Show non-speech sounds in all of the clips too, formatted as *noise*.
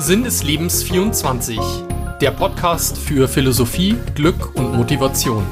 Sinn des Lebens 24, der Podcast für Philosophie, Glück und Motivation.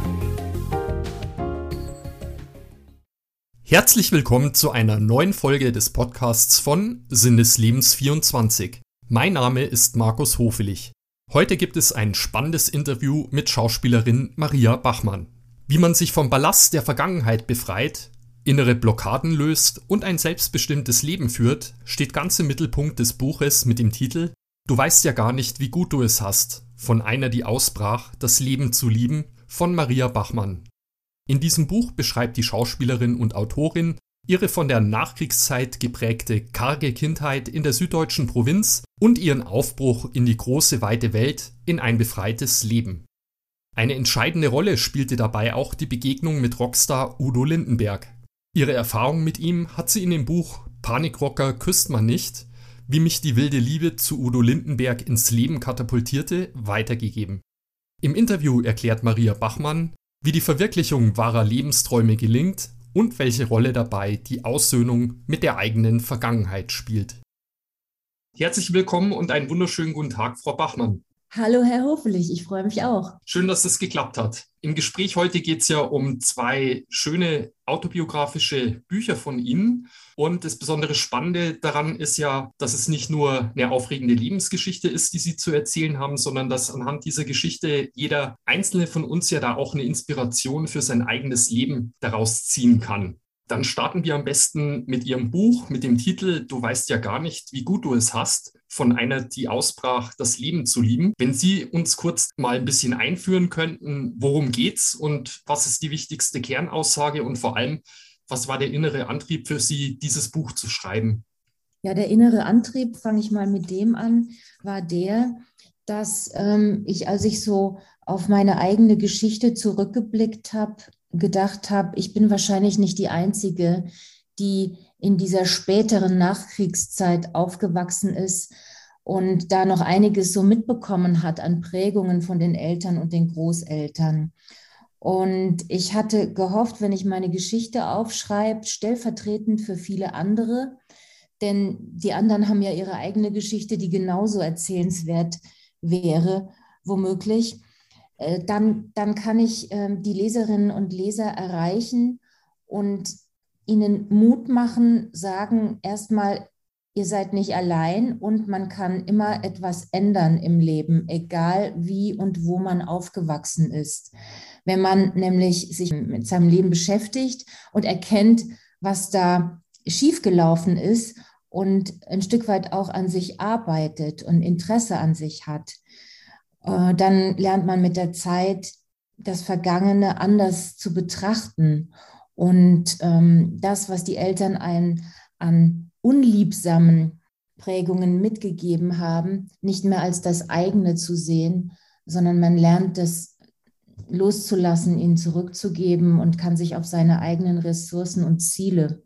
Herzlich willkommen zu einer neuen Folge des Podcasts von Sinn des Lebens 24. Mein Name ist Markus Hofelich. Heute gibt es ein spannendes Interview mit Schauspielerin Maria Bachmann. Wie man sich vom Ballast der Vergangenheit befreit, innere Blockaden löst und ein selbstbestimmtes Leben führt, steht ganz im Mittelpunkt des Buches mit dem Titel Du weißt ja gar nicht, wie gut du es hast, von einer, die ausbrach, das Leben zu lieben, von Maria Bachmann. In diesem Buch beschreibt die Schauspielerin und Autorin ihre von der Nachkriegszeit geprägte karge Kindheit in der süddeutschen Provinz und ihren Aufbruch in die große weite Welt in ein befreites Leben. Eine entscheidende Rolle spielte dabei auch die Begegnung mit Rockstar Udo Lindenberg. Ihre Erfahrung mit ihm hat sie in dem Buch Panikrocker küsst man nicht, wie mich die wilde Liebe zu Udo Lindenberg ins Leben katapultierte, weitergegeben. Im Interview erklärt Maria Bachmann, wie die Verwirklichung wahrer Lebensträume gelingt und welche Rolle dabei die Aussöhnung mit der eigenen Vergangenheit spielt. Herzlich willkommen und einen wunderschönen guten Tag, Frau Bachmann. Hallo, Herr Hofelich, ich freue mich auch. Schön, dass es geklappt hat. Im Gespräch heute geht es ja um zwei schöne autobiografische Bücher von Ihnen. Und das besondere Spannende daran ist ja, dass es nicht nur eine aufregende Lebensgeschichte ist, die Sie zu erzählen haben, sondern dass anhand dieser Geschichte jeder Einzelne von uns ja da auch eine Inspiration für sein eigenes Leben daraus ziehen kann. Dann starten wir am besten mit Ihrem Buch mit dem Titel Du weißt ja gar nicht, wie gut du es hast, von einer, die ausbrach, das Leben zu lieben. Wenn Sie uns kurz mal ein bisschen einführen könnten, worum geht's und was ist die wichtigste Kernaussage und vor allem, was war der innere Antrieb für Sie, dieses Buch zu schreiben? Ja, der innere Antrieb, fange ich mal mit dem an, war der, dass ähm, ich, als ich so auf meine eigene Geschichte zurückgeblickt habe, gedacht habe, ich bin wahrscheinlich nicht die Einzige, die in dieser späteren Nachkriegszeit aufgewachsen ist und da noch einiges so mitbekommen hat an Prägungen von den Eltern und den Großeltern. Und ich hatte gehofft, wenn ich meine Geschichte aufschreibe, stellvertretend für viele andere, denn die anderen haben ja ihre eigene Geschichte, die genauso erzählenswert wäre, womöglich, äh, dann, dann kann ich ähm, die Leserinnen und Leser erreichen und ihnen Mut machen, sagen erstmal, ihr seid nicht allein und man kann immer etwas ändern im Leben, egal wie und wo man aufgewachsen ist. Wenn man nämlich sich mit seinem Leben beschäftigt und erkennt, was da schiefgelaufen ist und ein Stück weit auch an sich arbeitet und Interesse an sich hat, dann lernt man mit der Zeit das Vergangene anders zu betrachten und ähm, das, was die Eltern einen an unliebsamen Prägungen mitgegeben haben, nicht mehr als das eigene zu sehen, sondern man lernt das loszulassen, ihnen zurückzugeben und kann sich auf seine eigenen Ressourcen und Ziele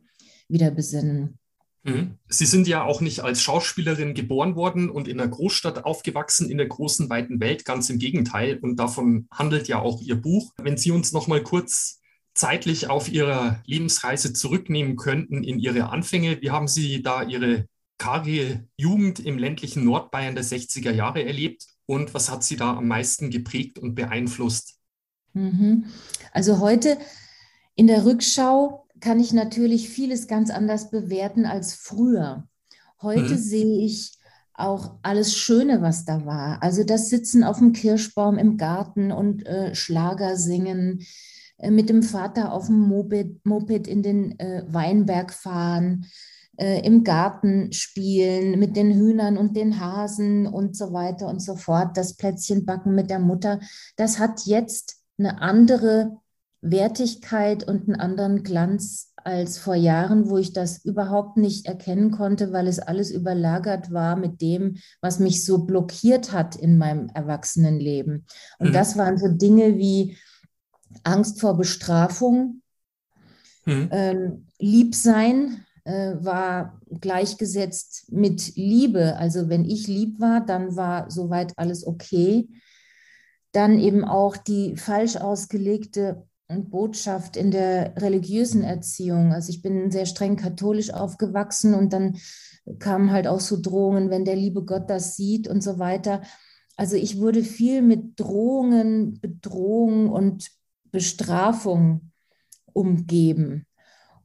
wieder besinnen. Mhm. Sie sind ja auch nicht als Schauspielerin geboren worden und in einer Großstadt aufgewachsen, in der großen, weiten Welt, ganz im Gegenteil. Und davon handelt ja auch Ihr Buch. Wenn Sie uns noch mal kurz zeitlich auf Ihrer Lebensreise zurücknehmen könnten in Ihre Anfänge, wie haben Sie da Ihre karge Jugend im ländlichen Nordbayern der 60er Jahre erlebt und was hat Sie da am meisten geprägt und beeinflusst? Mhm. Also heute in der Rückschau kann ich natürlich vieles ganz anders bewerten als früher. Heute mhm. sehe ich auch alles Schöne, was da war. Also das Sitzen auf dem Kirschbaum im Garten und äh, Schlager singen, äh, mit dem Vater auf dem Moped, Moped in den äh, Weinberg fahren, äh, im Garten spielen mit den Hühnern und den Hasen und so weiter und so fort, das Plätzchen backen mit der Mutter. Das hat jetzt eine andere Wertigkeit und einen anderen Glanz als vor Jahren, wo ich das überhaupt nicht erkennen konnte, weil es alles überlagert war mit dem, was mich so blockiert hat in meinem Erwachsenenleben. Und mhm. das waren so Dinge wie Angst vor Bestrafung, mhm. ähm, Liebsein äh, war gleichgesetzt mit Liebe. Also wenn ich lieb war, dann war soweit alles okay. Dann eben auch die falsch ausgelegte Botschaft in der religiösen Erziehung. Also ich bin sehr streng katholisch aufgewachsen und dann kamen halt auch so Drohungen, wenn der liebe Gott das sieht und so weiter. Also ich wurde viel mit Drohungen, Bedrohung und Bestrafung umgeben.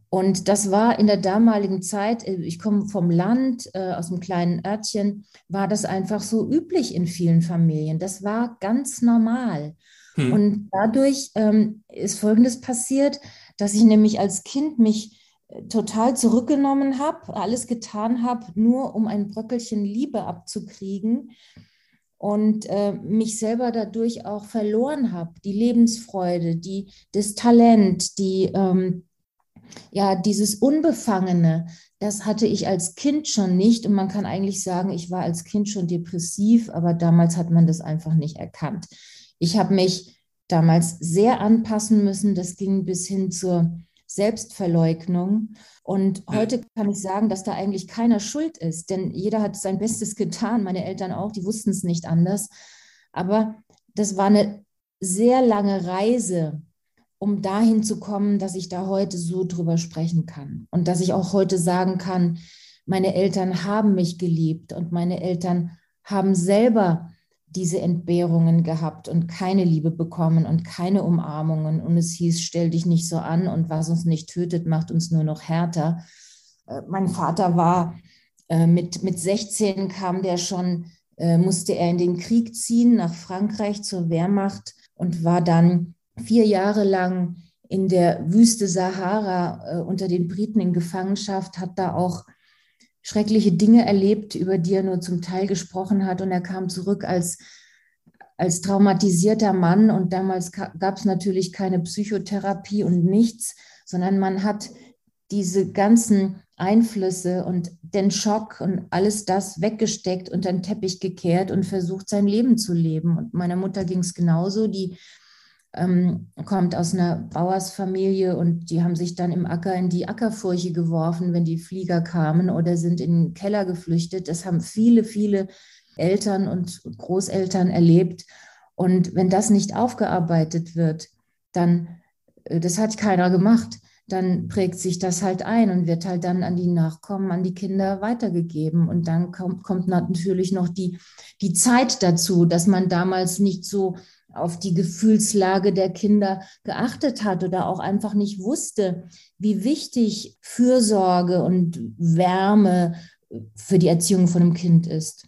Und das war in der damaligen Zeit, äh, ich komme vom Land, äh, aus einem kleinen Örtchen, war das einfach so üblich in vielen Familien. Das war ganz normal. Hm. Und dadurch ähm, ist Folgendes passiert, dass ich nämlich als Kind mich äh, total zurückgenommen habe, alles getan habe, nur um ein Bröckelchen Liebe abzukriegen und äh, mich selber dadurch auch verloren habe, die Lebensfreude, die, das Talent, die, ähm, ja, dieses Unbefangene, das hatte ich als Kind schon nicht. Und man kann eigentlich sagen, ich war als Kind schon depressiv, aber damals hat man das einfach nicht erkannt. Ich habe mich damals sehr anpassen müssen. Das ging bis hin zur Selbstverleugnung. Und heute kann ich sagen, dass da eigentlich keiner schuld ist, denn jeder hat sein Bestes *laughs* getan, meine Eltern auch, die wussten es nicht anders. Aber das war eine sehr lange Reise, um dahin zu kommen, dass ich da heute so drüber sprechen kann und dass ich auch heute sagen kann, meine Eltern haben mich geliebt und meine Eltern haben selber diese Entbehrungen gehabt und keine Liebe bekommen und keine Umarmungen. Und es hieß, stell dich nicht so an und was uns nicht tötet, macht uns nur noch härter. Äh, mein Vater war äh, mit, mit 16 kam der schon, äh, musste er in den Krieg ziehen nach Frankreich zur Wehrmacht und war dann vier Jahre lang in der Wüste Sahara unter den Briten in Gefangenschaft, hat da auch schreckliche Dinge erlebt, über die er nur zum Teil gesprochen hat. Und er kam zurück als, als traumatisierter Mann. Und damals gab es natürlich keine Psychotherapie und nichts, sondern man hat diese ganzen Einflüsse und den Schock und alles das weggesteckt, unter den Teppich gekehrt und versucht, sein Leben zu leben. Und meiner Mutter ging es genauso. Die ähm, kommt aus einer Bauersfamilie und die haben sich dann im Acker in die Ackerfurche geworfen, wenn die Flieger kamen oder sind in den Keller geflüchtet. Das haben viele, viele Eltern und Großeltern erlebt. Und wenn das nicht aufgearbeitet wird, dann, äh, das hat keiner gemacht, dann prägt sich das halt ein und wird halt dann an die Nachkommen, an die Kinder weitergegeben. Und dann kommt, kommt natürlich noch die, die Zeit dazu, dass man damals nicht so auf die Gefühlslage der Kinder geachtet hat oder auch einfach nicht wusste, wie wichtig Fürsorge und Wärme für die Erziehung von einem Kind ist.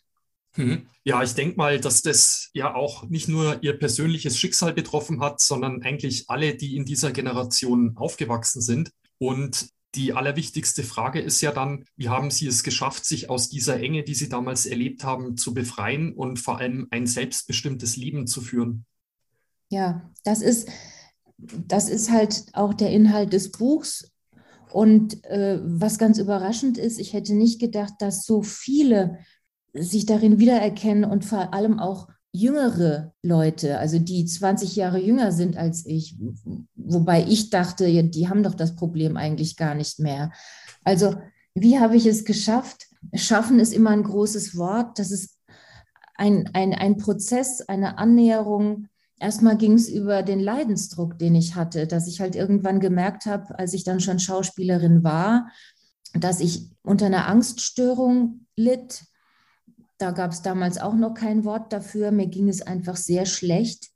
Mhm. Ja, ich denke mal, dass das ja auch nicht nur ihr persönliches Schicksal betroffen hat, sondern eigentlich alle, die in dieser Generation aufgewachsen sind. Und die allerwichtigste Frage ist ja dann, wie haben Sie es geschafft, sich aus dieser Enge, die Sie damals erlebt haben, zu befreien und vor allem ein selbstbestimmtes Leben zu führen? Ja, das ist, das ist halt auch der Inhalt des Buchs. Und äh, was ganz überraschend ist, ich hätte nicht gedacht, dass so viele sich darin wiedererkennen und vor allem auch jüngere Leute, also die 20 Jahre jünger sind als ich, wobei ich dachte, die haben doch das Problem eigentlich gar nicht mehr. Also wie habe ich es geschafft? Schaffen ist immer ein großes Wort. Das ist ein, ein, ein Prozess, eine Annäherung erstmal ging es über den Leidensdruck, den ich hatte, dass ich halt irgendwann gemerkt habe, als ich dann schon Schauspielerin war, dass ich unter einer Angststörung litt. Da gab es damals auch noch kein Wort dafür. Mir ging es einfach sehr schlecht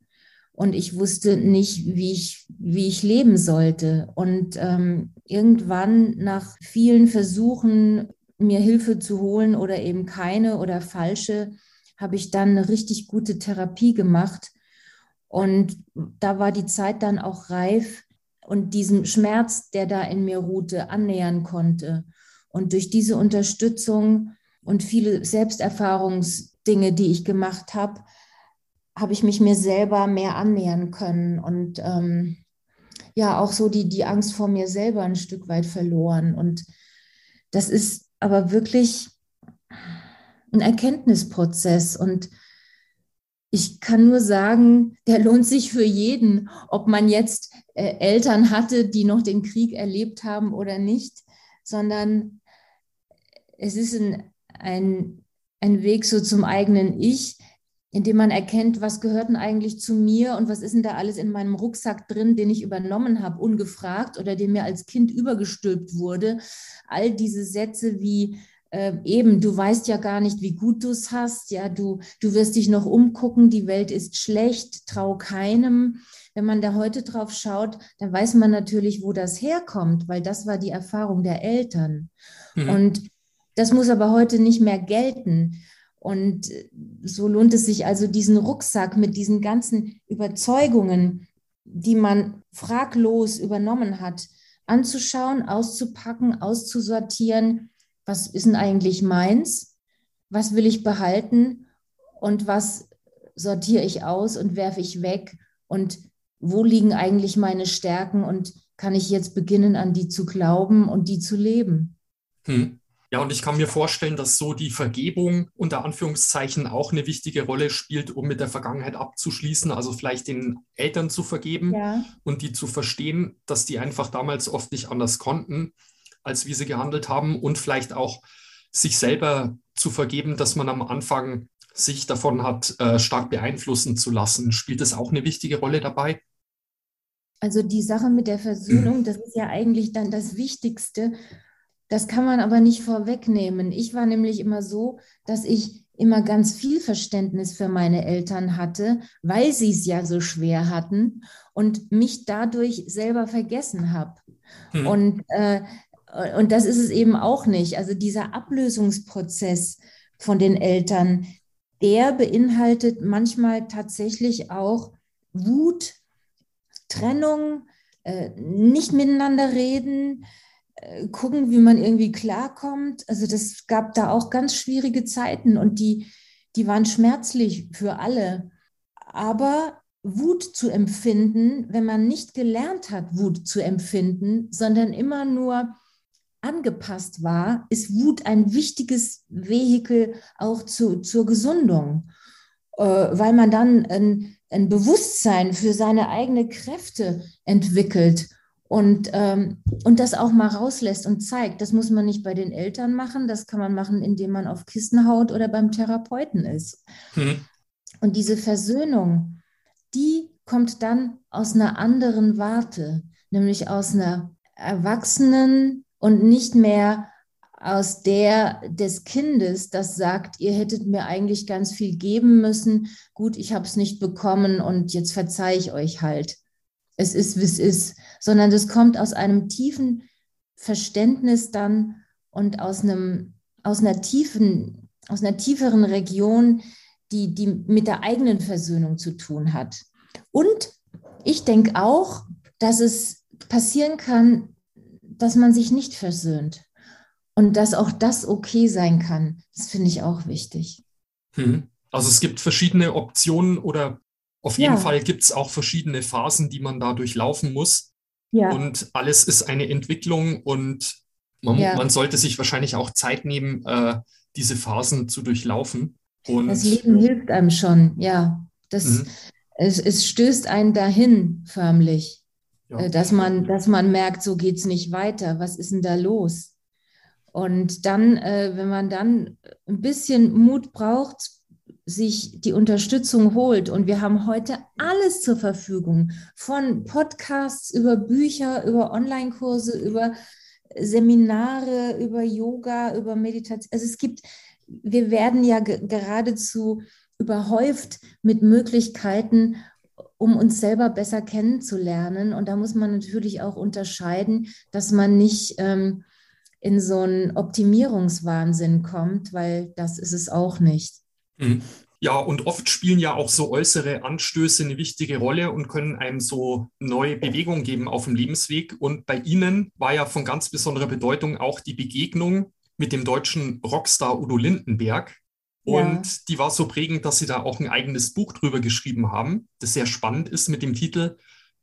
und ich wusste nicht, wie ich, wie ich leben sollte. Und ähm, irgendwann nach vielen Versuchen, mir Hilfe zu holen oder eben keine oder falsche, habe ich dann eine richtig gute Therapie gemacht und da war die Zeit dann auch reif und diesem Schmerz, der da in mir ruhte, annähern konnte. Und durch diese Unterstützung und viele Selbsterfahrungsdinge, die ich gemacht habe, habe ich mich mir selber mehr annähern können und ähm, ja auch so die, die Angst vor mir selber ein Stück weit verloren. Und das ist aber wirklich ein Erkenntnisprozess und ich kann nur sagen, der lohnt sich für jeden, ob man jetzt äh, Eltern hatte, die noch den Krieg erlebt haben oder nicht, sondern es ist ein, ein, ein Weg so zum eigenen Ich, indem man erkennt, was gehört denn eigentlich zu mir und was ist denn da alles in meinem Rucksack drin, den ich übernommen habe, ungefragt oder den mir als Kind übergestülpt wurde. All diese Sätze wie äh, eben, du weißt ja gar nicht, wie gut du es hast, ja, du, du wirst dich noch umgucken, die Welt ist schlecht, trau keinem. Wenn man da heute drauf schaut, dann weiß man natürlich, wo das herkommt, weil das war die Erfahrung der Eltern. Mhm. Und das muss aber heute nicht mehr gelten. Und so lohnt es sich also, diesen Rucksack mit diesen ganzen Überzeugungen, die man fraglos übernommen hat, anzuschauen, auszupacken, auszusortieren. Was ist denn eigentlich meins? Was will ich behalten? Und was sortiere ich aus und werfe ich weg? Und wo liegen eigentlich meine Stärken? Und kann ich jetzt beginnen, an die zu glauben und die zu leben? Hm. Ja, und ich kann mir vorstellen, dass so die Vergebung unter Anführungszeichen auch eine wichtige Rolle spielt, um mit der Vergangenheit abzuschließen, also vielleicht den Eltern zu vergeben ja. und die zu verstehen, dass die einfach damals oft nicht anders konnten, als wie sie gehandelt haben und vielleicht auch sich selber zu vergeben, dass man am Anfang sich davon hat äh, stark beeinflussen zu lassen. Spielt das auch eine wichtige Rolle dabei? Also die Sache mit der Versöhnung, das ist ja eigentlich dann das Wichtigste, das kann man aber nicht vorwegnehmen. Ich war nämlich immer so, dass ich immer ganz viel Verständnis für meine Eltern hatte, weil sie es ja so schwer hatten und mich dadurch selber vergessen habe. Hm. Und, äh, und das ist es eben auch nicht. Also dieser Ablösungsprozess von den Eltern, der beinhaltet manchmal tatsächlich auch Wut, Trennung, äh, nicht miteinander reden, äh, gucken, wie man irgendwie klarkommt. Also das gab da auch ganz schwierige Zeiten und die, die waren schmerzlich für alle. Aber Wut zu empfinden, wenn man nicht gelernt hat, Wut zu empfinden, sondern immer nur angepasst war, ist Wut ein wichtiges Vehikel auch zu, zur Gesundung, äh, weil man dann ein, ein Bewusstsein für seine eigenen Kräfte entwickelt und, ähm, und das auch mal rauslässt und zeigt. Das muss man nicht bei den Eltern machen, das kann man machen, indem man auf Kissen haut oder beim Therapeuten ist. Mhm. Und diese Versöhnung, die kommt dann aus einer anderen Warte, nämlich aus einer Erwachsenen und nicht mehr aus der des Kindes, das sagt, ihr hättet mir eigentlich ganz viel geben müssen. Gut, ich habe es nicht bekommen und jetzt verzeihe ich euch halt es ist, wie es ist, sondern das kommt aus einem tiefen Verständnis dann und aus einem, aus einer tiefen, aus einer tieferen Region, die, die mit der eigenen Versöhnung zu tun hat. Und ich denke auch, dass es passieren kann, dass man sich nicht versöhnt und dass auch das okay sein kann. Das finde ich auch wichtig. Hm. Also es gibt verschiedene Optionen oder auf jeden ja. Fall gibt es auch verschiedene Phasen, die man da durchlaufen muss. Ja. Und alles ist eine Entwicklung und man, ja. man sollte sich wahrscheinlich auch Zeit nehmen, äh, diese Phasen zu durchlaufen. Und das Leben hilft einem schon, ja. Das, mhm. es, es stößt einen dahin förmlich, ja. Äh, dass, man, dass man merkt, so geht es nicht weiter. Was ist denn da los? Und dann, äh, wenn man dann ein bisschen Mut braucht, sich die Unterstützung holt. Und wir haben heute alles zur Verfügung, von Podcasts über Bücher, über Online-Kurse, über Seminare, über Yoga, über Meditation. Also es gibt, wir werden ja geradezu überhäuft mit Möglichkeiten, um uns selber besser kennenzulernen. Und da muss man natürlich auch unterscheiden, dass man nicht ähm, in so einen Optimierungswahnsinn kommt, weil das ist es auch nicht. Mhm. Ja, und oft spielen ja auch so äußere Anstöße eine wichtige Rolle und können einem so neue Bewegung geben auf dem Lebensweg. Und bei Ihnen war ja von ganz besonderer Bedeutung auch die Begegnung mit dem deutschen Rockstar Udo Lindenberg. Und ja. die war so prägend, dass Sie da auch ein eigenes Buch drüber geschrieben haben, das sehr spannend ist mit dem Titel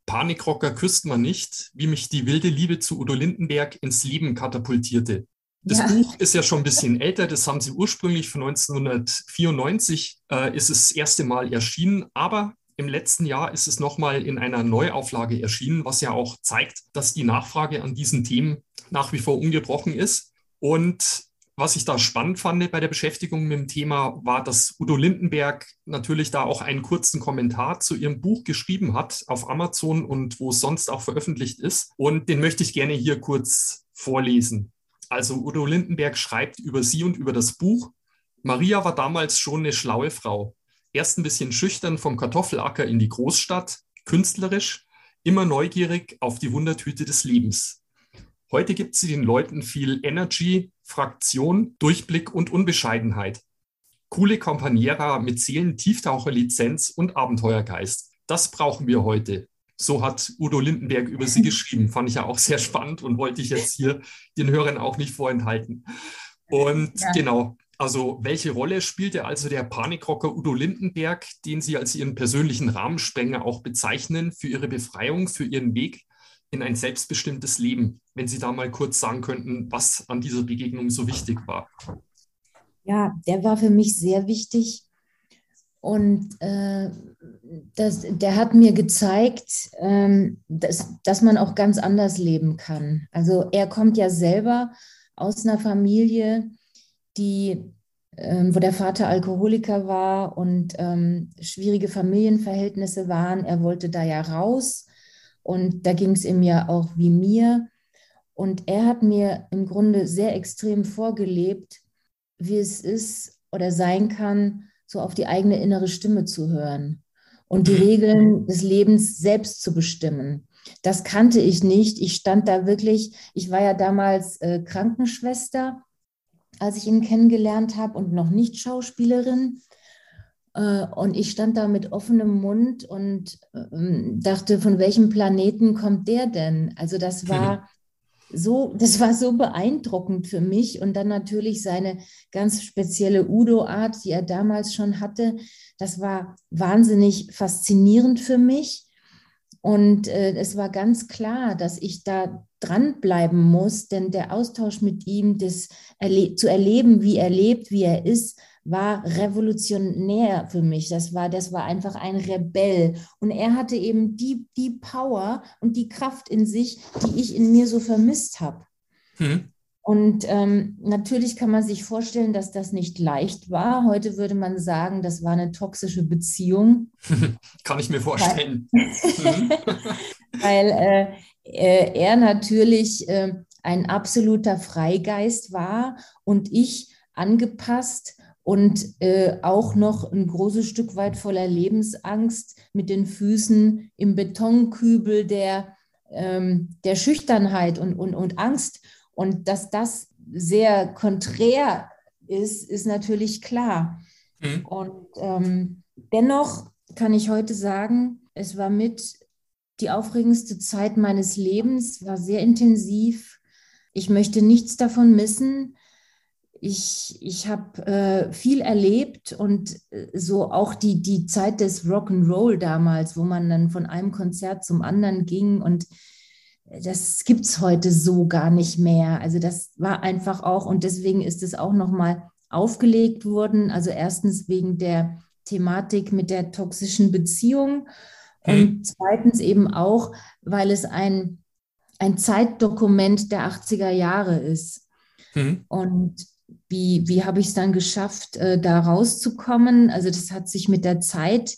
Panikrocker küsst man nicht, wie mich die wilde Liebe zu Udo Lindenberg ins Leben katapultierte. Das ja. Buch ist ja schon ein bisschen älter, das haben sie ursprünglich von 1994, äh, ist es das erste Mal erschienen, aber im letzten Jahr ist es nochmal in einer Neuauflage erschienen, was ja auch zeigt, dass die Nachfrage an diesen Themen nach wie vor ungebrochen ist. Und was ich da spannend fand bei der Beschäftigung mit dem Thema, war, dass Udo Lindenberg natürlich da auch einen kurzen Kommentar zu ihrem Buch geschrieben hat auf Amazon und wo es sonst auch veröffentlicht ist. Und den möchte ich gerne hier kurz vorlesen. Also Udo Lindenberg schreibt über sie und über das Buch. Maria war damals schon eine schlaue Frau. Erst ein bisschen schüchtern vom Kartoffelacker in die Großstadt, künstlerisch, immer neugierig auf die Wundertüte des Lebens. Heute gibt sie den Leuten viel Energy, Fraktion, Durchblick und Unbescheidenheit. Coole Kompaniera mit Seelen-Tieftaucher-Lizenz und Abenteuergeist. Das brauchen wir heute. So hat Udo Lindenberg über sie geschrieben. Fand ich ja auch sehr spannend und wollte ich jetzt hier den Hörern auch nicht vorenthalten. Und ja. genau, also welche Rolle spielte also der Panikrocker Udo Lindenberg, den Sie als Ihren persönlichen Rahmensprenger auch bezeichnen, für Ihre Befreiung, für Ihren Weg in ein selbstbestimmtes Leben? Wenn Sie da mal kurz sagen könnten, was an dieser Begegnung so wichtig war. Ja, der war für mich sehr wichtig. Und äh, das, der hat mir gezeigt, ähm, dass, dass man auch ganz anders leben kann. Also er kommt ja selber aus einer Familie, die, ähm, wo der Vater Alkoholiker war und ähm, schwierige Familienverhältnisse waren. Er wollte da ja raus und da ging es ihm ja auch wie mir. Und er hat mir im Grunde sehr extrem vorgelebt, wie es ist oder sein kann, so auf die eigene innere Stimme zu hören und die Regeln des Lebens selbst zu bestimmen. Das kannte ich nicht. Ich stand da wirklich, ich war ja damals äh, Krankenschwester, als ich ihn kennengelernt habe und noch nicht Schauspielerin. Äh, und ich stand da mit offenem Mund und ähm, dachte, von welchem Planeten kommt der denn? Also das war so, das war so beeindruckend für mich. Und dann natürlich seine ganz spezielle Udo-Art, die er damals schon hatte. Das war wahnsinnig faszinierend für mich. Und äh, es war ganz klar, dass ich da dranbleiben muss, denn der Austausch mit ihm, das erle zu erleben, wie er lebt, wie er ist, war revolutionär für mich. Das war, das war einfach ein Rebell. Und er hatte eben die, die Power und die Kraft in sich, die ich in mir so vermisst habe. Hm. Und ähm, natürlich kann man sich vorstellen, dass das nicht leicht war. Heute würde man sagen, das war eine toxische Beziehung. *laughs* kann ich mir vorstellen. Weil, *laughs* weil äh, äh, er natürlich äh, ein absoluter Freigeist war und ich angepasst und äh, auch noch ein großes Stück weit voller Lebensangst mit den Füßen im Betonkübel der, ähm, der Schüchternheit und, und, und Angst. Und dass das sehr konträr ist, ist natürlich klar. Mhm. Und ähm, dennoch kann ich heute sagen, es war mit die aufregendste Zeit meines Lebens, war sehr intensiv. Ich möchte nichts davon missen ich, ich habe äh, viel erlebt und äh, so auch die, die Zeit des Rock'n'Roll damals, wo man dann von einem Konzert zum anderen ging und äh, das gibt es heute so gar nicht mehr. Also das war einfach auch und deswegen ist es auch nochmal aufgelegt worden. Also erstens wegen der Thematik mit der toxischen Beziehung hm. und zweitens eben auch, weil es ein, ein Zeitdokument der 80er Jahre ist. Mhm. Und wie, wie habe ich es dann geschafft, äh, da rauszukommen? Also das hat sich mit der Zeit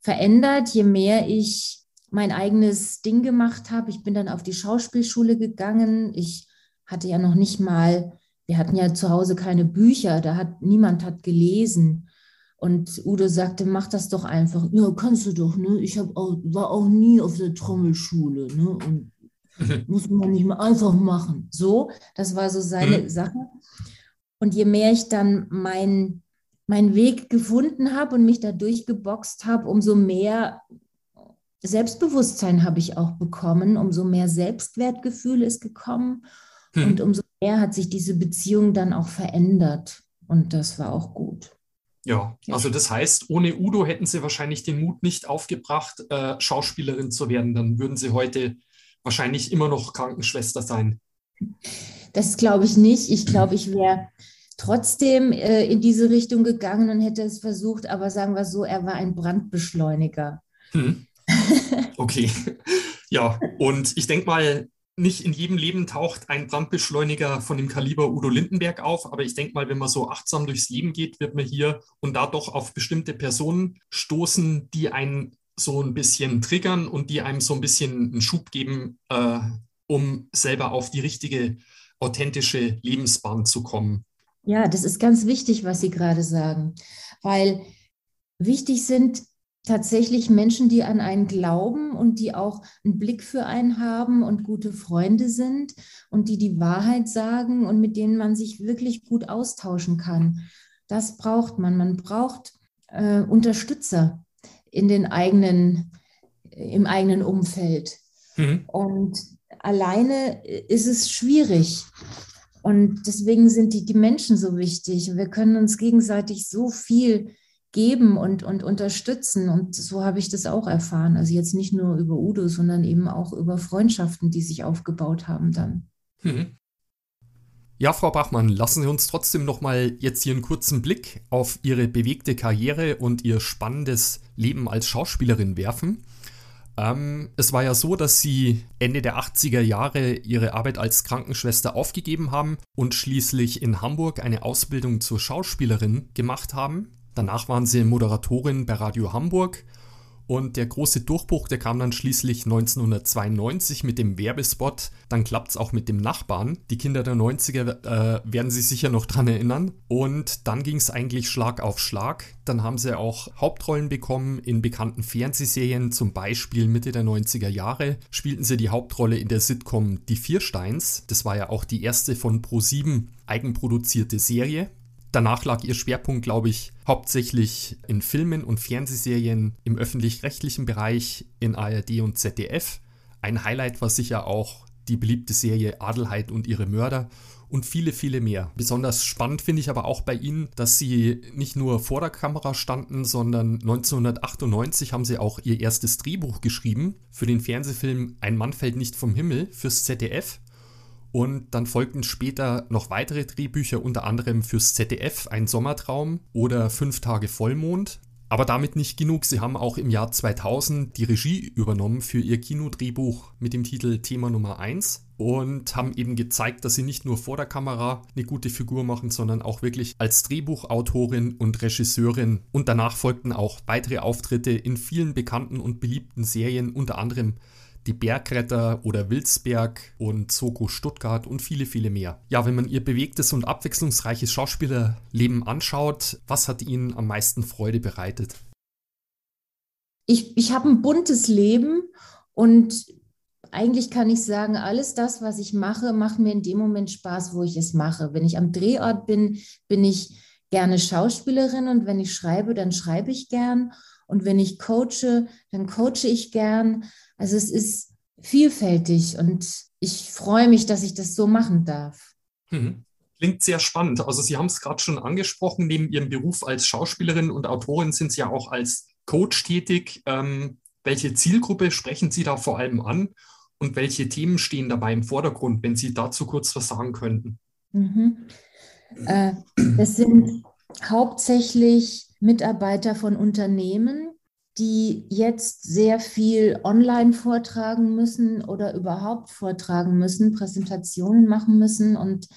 verändert, je mehr ich mein eigenes Ding gemacht habe. Ich bin dann auf die Schauspielschule gegangen. Ich hatte ja noch nicht mal, wir hatten ja zu Hause keine Bücher, da hat niemand hat gelesen. Und Udo sagte, mach das doch einfach. Ja, kannst du doch, ne? Ich hab auch, war auch nie auf der Trommelschule, ne? Und *laughs* muss man nicht mal einfach machen. So, das war so seine mhm. Sache. Und je mehr ich dann meinen mein Weg gefunden habe und mich da durchgeboxt habe, umso mehr Selbstbewusstsein habe ich auch bekommen, umso mehr Selbstwertgefühl ist gekommen hm. und umso mehr hat sich diese Beziehung dann auch verändert. Und das war auch gut. Ja, also das heißt, ohne Udo hätten Sie wahrscheinlich den Mut nicht aufgebracht, äh, Schauspielerin zu werden. Dann würden Sie heute wahrscheinlich immer noch Krankenschwester sein. Das glaube ich nicht. Ich glaube, ich wäre trotzdem äh, in diese Richtung gegangen und hätte es versucht, aber sagen wir so, er war ein Brandbeschleuniger. Hm. *laughs* Okay. ja, und ich denke mal, nicht in jedem Leben taucht ein Brandbeschleuniger von dem Kaliber Udo Lindenberg auf, aber ich denke mal, wenn man so achtsam durchs Leben geht, wird man hier und da doch auf bestimmte Personen stoßen, die einen so ein bisschen triggern und die einem so ein bisschen einen Schub geben, äh, um selber auf die richtige, authentische Lebensbahn zu kommen. Ja, das ist ganz wichtig, was Sie gerade sagen, weil wichtig sind tatsächlich Menschen, die an einen glauben und die auch einen Blick für einen haben und gute Freunde sind und die die Wahrheit sagen und mit denen man sich wirklich gut austauschen kann. Das braucht man. Man braucht äh, Unterstützer in den eigenen, im eigenen Umfeld. Mhm. Und alleine ist es schwierig. Und deswegen sind die, die Menschen so wichtig. Wir können uns gegenseitig so viel geben und, und unterstützen. Und so habe ich das auch erfahren. Also jetzt nicht nur über Udo, sondern eben auch über Freundschaften, die sich aufgebaut haben dann. Mhm. Ja, Frau Bachmann, lassen Sie uns trotzdem noch mal jetzt hier einen kurzen Blick auf Ihre bewegte Karriere und Ihr spannendes Leben als Schauspielerin werfen. Ähm, es war ja so, dass Sie Ende der 80er Jahre Ihre Arbeit als Krankenschwester aufgegeben haben und schließlich in Hamburg eine Ausbildung zur Schauspielerin gemacht haben. Danach waren sie Moderatorin bei Radio Hamburg und der große Durchbruch, der kam dann schließlich 1992 mit dem Werbespot. Dann klappt es auch mit dem Nachbarn. Die Kinder der 90er äh, werden sich sicher noch dran erinnern. Und dann ging es eigentlich Schlag auf Schlag. Dann haben sie auch Hauptrollen bekommen in bekannten Fernsehserien, zum Beispiel Mitte der 90er Jahre spielten sie die Hauptrolle in der Sitcom Die Viersteins. Das war ja auch die erste von Pro7 eigenproduzierte Serie. Danach lag ihr Schwerpunkt, glaube ich, hauptsächlich in Filmen und Fernsehserien im öffentlich-rechtlichen Bereich in ARD und ZDF. Ein Highlight war sicher auch die beliebte Serie Adelheid und ihre Mörder und viele, viele mehr. Besonders spannend finde ich aber auch bei ihnen, dass sie nicht nur vor der Kamera standen, sondern 1998 haben sie auch ihr erstes Drehbuch geschrieben für den Fernsehfilm Ein Mann fällt nicht vom Himmel fürs ZDF. Und dann folgten später noch weitere Drehbücher, unter anderem fürs ZDF Ein Sommertraum oder Fünf Tage Vollmond. Aber damit nicht genug. Sie haben auch im Jahr 2000 die Regie übernommen für ihr Kinodrehbuch mit dem Titel Thema Nummer 1 und haben eben gezeigt, dass sie nicht nur vor der Kamera eine gute Figur machen, sondern auch wirklich als Drehbuchautorin und Regisseurin. Und danach folgten auch weitere Auftritte in vielen bekannten und beliebten Serien, unter anderem die Bergretter oder Wilsberg und Soko Stuttgart und viele, viele mehr. Ja, wenn man ihr bewegtes und abwechslungsreiches Schauspielerleben anschaut, was hat Ihnen am meisten Freude bereitet? Ich, ich habe ein buntes Leben und eigentlich kann ich sagen, alles das, was ich mache, macht mir in dem Moment Spaß, wo ich es mache. Wenn ich am Drehort bin, bin ich gerne Schauspielerin und wenn ich schreibe, dann schreibe ich gern. Und wenn ich coache, dann coache ich gern. Also es ist vielfältig und ich freue mich, dass ich das so machen darf. Mhm. Klingt sehr spannend. Also Sie haben es gerade schon angesprochen, neben Ihrem Beruf als Schauspielerin und Autorin sind Sie ja auch als Coach tätig. Ähm, welche Zielgruppe sprechen Sie da vor allem an und welche Themen stehen dabei im Vordergrund, wenn Sie dazu kurz was sagen könnten? Mhm. Äh, das sind hauptsächlich Mitarbeiter von Unternehmen, die jetzt sehr viel online vortragen müssen oder überhaupt vortragen müssen, Präsentationen machen müssen. Und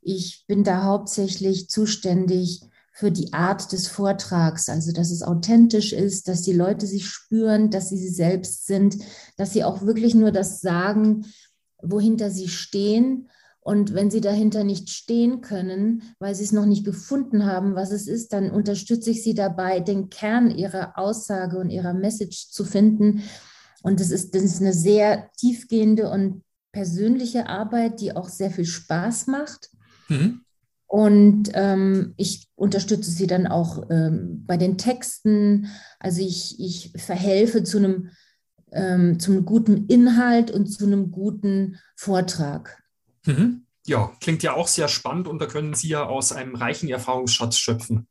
ich bin da hauptsächlich zuständig für die Art des Vortrags, also dass es authentisch ist, dass die Leute sich spüren, dass sie sie selbst sind, dass sie auch wirklich nur das sagen, wohinter sie stehen und wenn sie dahinter nicht stehen können, weil sie es noch nicht gefunden haben, was es ist, dann unterstütze ich sie dabei, den Kern ihrer Aussage und ihrer Message zu finden. Und das ist, das ist eine sehr tiefgehende und persönliche Arbeit, die auch sehr viel Spaß macht. Mhm. Und ähm, ich unterstütze sie dann auch ähm, bei den Texten. Also ich, ich verhelfe zu einem, ähm, zu einem guten Inhalt und zu einem guten Vortrag. Mhm. Ja, klingt ja auch sehr spannend und da können Sie ja aus einem reichen Erfahrungsschatz schöpfen.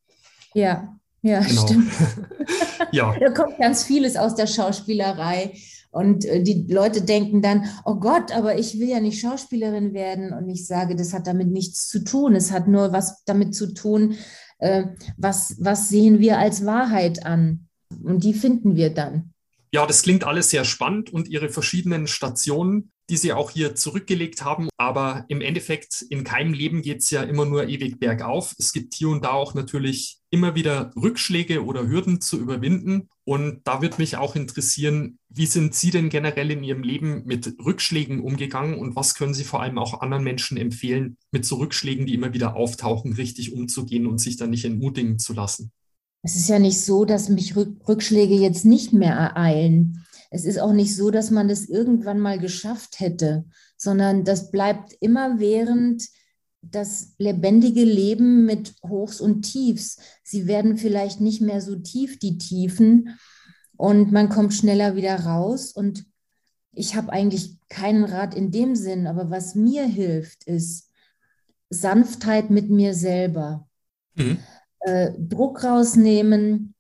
Ja, ja, genau. stimmt. *laughs* ja. Da kommt ganz vieles aus der Schauspielerei. Und äh, die Leute denken dann, oh Gott, aber ich will ja nicht Schauspielerin werden. Und ich sage, das hat damit nichts zu tun. Es hat nur was damit zu tun, äh, was, was sehen wir als Wahrheit an. Und die finden wir dann. Ja, das klingt alles sehr spannend und Ihre verschiedenen Stationen die Sie auch hier zurückgelegt haben. Aber im Endeffekt, in keinem Leben geht es ja immer nur ewig bergauf. Es gibt hier und da auch natürlich immer wieder Rückschläge oder Hürden zu überwinden. Und da würde mich auch interessieren, wie sind Sie denn generell in Ihrem Leben mit Rückschlägen umgegangen und was können Sie vor allem auch anderen Menschen empfehlen, mit so Rückschlägen, die immer wieder auftauchen, richtig umzugehen und sich dann nicht entmutigen zu lassen? Es ist ja nicht so, dass mich Rückschläge jetzt nicht mehr ereilen es ist auch nicht so, dass man das irgendwann mal geschafft hätte, sondern das bleibt immer während das lebendige Leben mit Hochs und Tiefs. Sie werden vielleicht nicht mehr so tief, die Tiefen, und man kommt schneller wieder raus. Und ich habe eigentlich keinen Rat in dem Sinn, aber was mir hilft, ist Sanftheit mit mir selber. Mhm. Äh, Druck rausnehmen,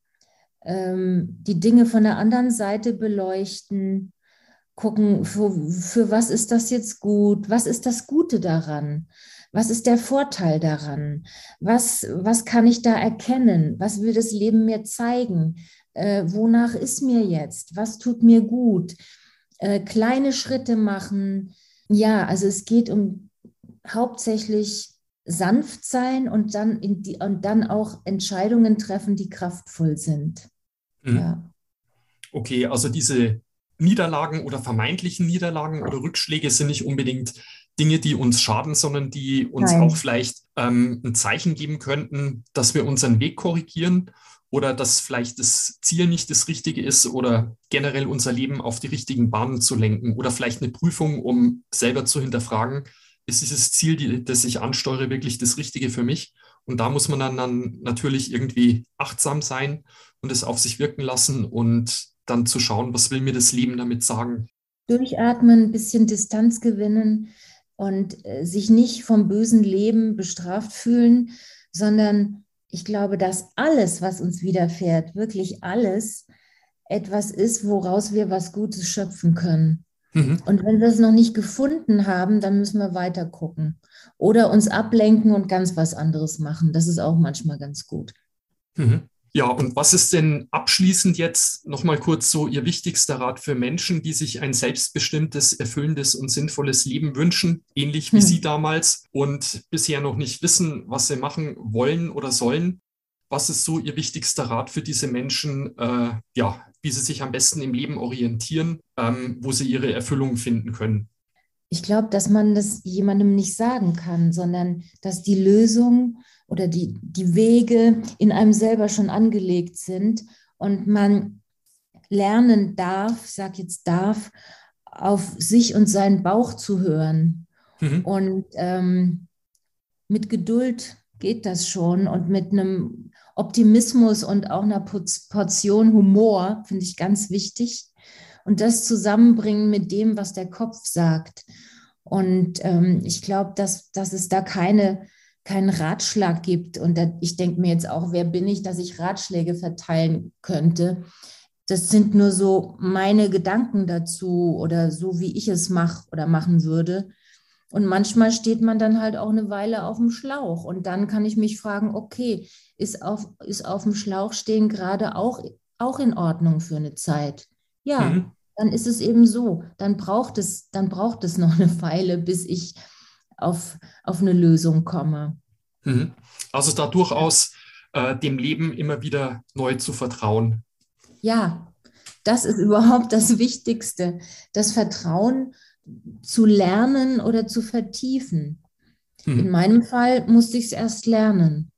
ähm, die Dinge von der anderen Seite beleuchten, gucken, für, für was ist das jetzt gut, was ist das Gute daran, was ist der Vorteil daran, was, was kann ich da erkennen, was will das Leben mir zeigen, äh, wonach ist mir jetzt, was tut mir gut, äh, kleine Schritte machen. Ja, also es geht um hauptsächlich sanft sein und dann, die, und dann auch Entscheidungen treffen, die kraftvoll sind. Mhm. Ja. Okay, also diese Niederlagen oder vermeintlichen Niederlagen oder Rückschläge sind nicht unbedingt Dinge, die uns schaden, sondern die uns Nein. auch vielleicht ähm, ein Zeichen geben könnten, dass wir unseren Weg korrigieren oder dass vielleicht das Ziel nicht das Richtige ist oder generell unser Leben auf die richtigen Bahnen zu lenken oder vielleicht eine Prüfung, um selber zu hinterfragen, ist dieses Ziel, die, das ich ansteuere, wirklich das Richtige für mich? Und da muss man dann, dann natürlich irgendwie achtsam sein und es auf sich wirken lassen und dann zu schauen, was will mir das Leben damit sagen. Durchatmen, ein bisschen Distanz gewinnen und äh, sich nicht vom bösen Leben bestraft fühlen, sondern ich glaube, dass alles, was uns widerfährt, wirklich alles, etwas ist, woraus wir was Gutes schöpfen können. Mhm. Und wenn wir es noch nicht gefunden haben, dann müssen wir weiter gucken. Oder uns ablenken und ganz was anderes machen. Das ist auch manchmal ganz gut. Mhm. Ja, und was ist denn abschließend jetzt nochmal kurz so Ihr wichtigster Rat für Menschen, die sich ein selbstbestimmtes, erfüllendes und sinnvolles Leben wünschen, ähnlich wie hm. Sie damals und bisher noch nicht wissen, was sie machen wollen oder sollen? Was ist so Ihr wichtigster Rat für diese Menschen, äh, ja, wie sie sich am besten im Leben orientieren, ähm, wo sie ihre Erfüllung finden können? Ich glaube, dass man das jemandem nicht sagen kann, sondern dass die Lösung oder die, die Wege in einem selber schon angelegt sind und man lernen darf, sag jetzt darf, auf sich und seinen Bauch zu hören. Mhm. Und ähm, mit Geduld geht das schon und mit einem Optimismus und auch einer Portion Humor finde ich ganz wichtig. Und das zusammenbringen mit dem, was der Kopf sagt. Und ähm, ich glaube, dass, dass es da keine keinen Ratschlag gibt. Und da, ich denke mir jetzt auch, wer bin ich, dass ich Ratschläge verteilen könnte. Das sind nur so meine Gedanken dazu oder so, wie ich es mache oder machen würde. Und manchmal steht man dann halt auch eine Weile auf dem Schlauch. Und dann kann ich mich fragen, okay, ist auf, ist auf dem Schlauch stehen gerade auch, auch in Ordnung für eine Zeit? Ja, mhm. dann ist es eben so. Dann braucht es, dann braucht es noch eine Weile, bis ich auf, auf eine Lösung komme. Mhm. Also da durchaus äh, dem Leben immer wieder neu zu vertrauen. Ja, das ist überhaupt das Wichtigste, das Vertrauen zu lernen oder zu vertiefen. Mhm. In meinem Fall musste ich es erst lernen.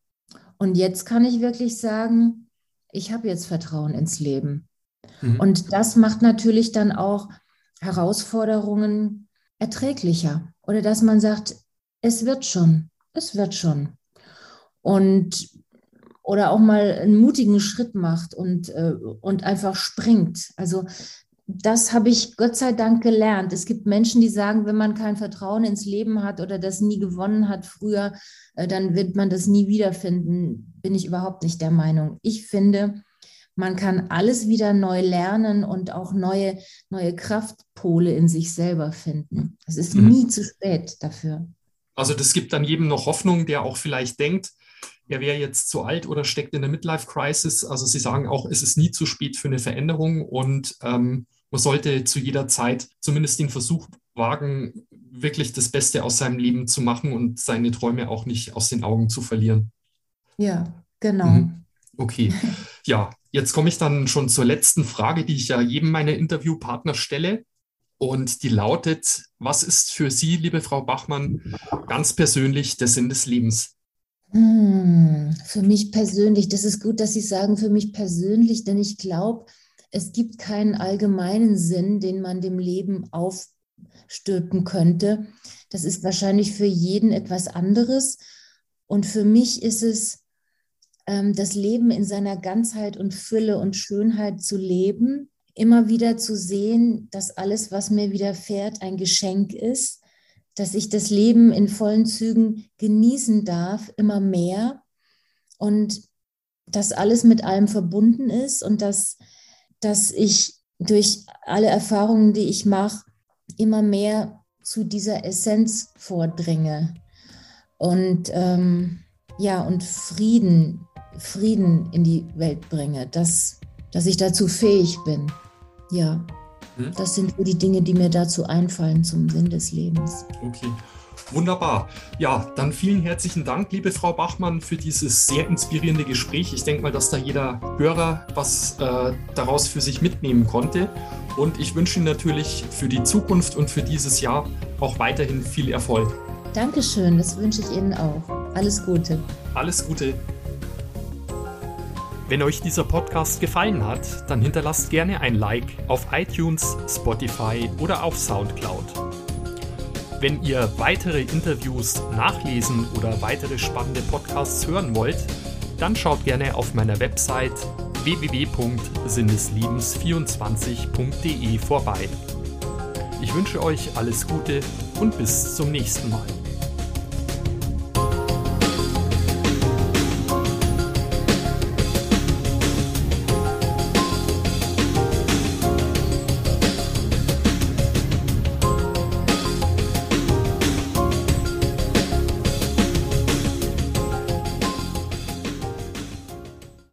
Und jetzt kann ich wirklich sagen, ich habe jetzt Vertrauen ins Leben. Mhm. Und das macht natürlich dann auch Herausforderungen erträglicher. Oder dass man sagt, es wird schon, es wird schon. Und oder auch mal einen mutigen Schritt macht und, äh, und einfach springt. Also das habe ich Gott sei Dank gelernt. Es gibt Menschen, die sagen, wenn man kein Vertrauen ins Leben hat oder das nie gewonnen hat früher, äh, dann wird man das nie wiederfinden. Bin ich überhaupt nicht der Meinung. Ich finde, man kann alles wieder neu lernen und auch neue, neue Kraftpole in sich selber finden. Es ist mhm. nie zu spät dafür. Also das gibt dann jedem noch Hoffnung, der auch vielleicht denkt, er wäre jetzt zu alt oder steckt in der Midlife-Crisis. Also Sie sagen auch, es ist nie zu spät für eine Veränderung und ähm, man sollte zu jeder Zeit zumindest den Versuch wagen, wirklich das Beste aus seinem Leben zu machen und seine Träume auch nicht aus den Augen zu verlieren. Ja, genau. Mhm. Okay. *laughs* Ja, jetzt komme ich dann schon zur letzten Frage, die ich ja jedem meiner Interviewpartner stelle. Und die lautet, was ist für Sie, liebe Frau Bachmann, ganz persönlich der Sinn des Lebens? Hm, für mich persönlich, das ist gut, dass Sie sagen, für mich persönlich, denn ich glaube, es gibt keinen allgemeinen Sinn, den man dem Leben aufstülpen könnte. Das ist wahrscheinlich für jeden etwas anderes. Und für mich ist es, ähm, das Leben in seiner Ganzheit und Fülle und Schönheit zu leben, immer wieder zu sehen, dass alles, was mir widerfährt, ein Geschenk ist, dass ich das Leben in vollen Zügen genießen darf, immer mehr und dass alles mit allem verbunden ist und dass dass ich durch alle Erfahrungen, die ich mache, immer mehr zu dieser Essenz vordringe. Und ähm, ja, und Frieden, Frieden in die Welt bringe, dass, dass ich dazu fähig bin. Ja, hm? das sind so die Dinge, die mir dazu einfallen zum Sinn des Lebens. Okay. Wunderbar. Ja, dann vielen herzlichen Dank, liebe Frau Bachmann, für dieses sehr inspirierende Gespräch. Ich denke mal, dass da jeder Hörer was äh, daraus für sich mitnehmen konnte. Und ich wünsche Ihnen natürlich für die Zukunft und für dieses Jahr auch weiterhin viel Erfolg. Dankeschön, das wünsche ich Ihnen auch. Alles Gute. Alles Gute. Wenn euch dieser Podcast gefallen hat, dann hinterlasst gerne ein Like auf iTunes, Spotify oder auf SoundCloud. Wenn ihr weitere Interviews nachlesen oder weitere spannende Podcasts hören wollt, dann schaut gerne auf meiner Website www.sinneslebens24.de vorbei. Ich wünsche euch alles Gute und bis zum nächsten Mal.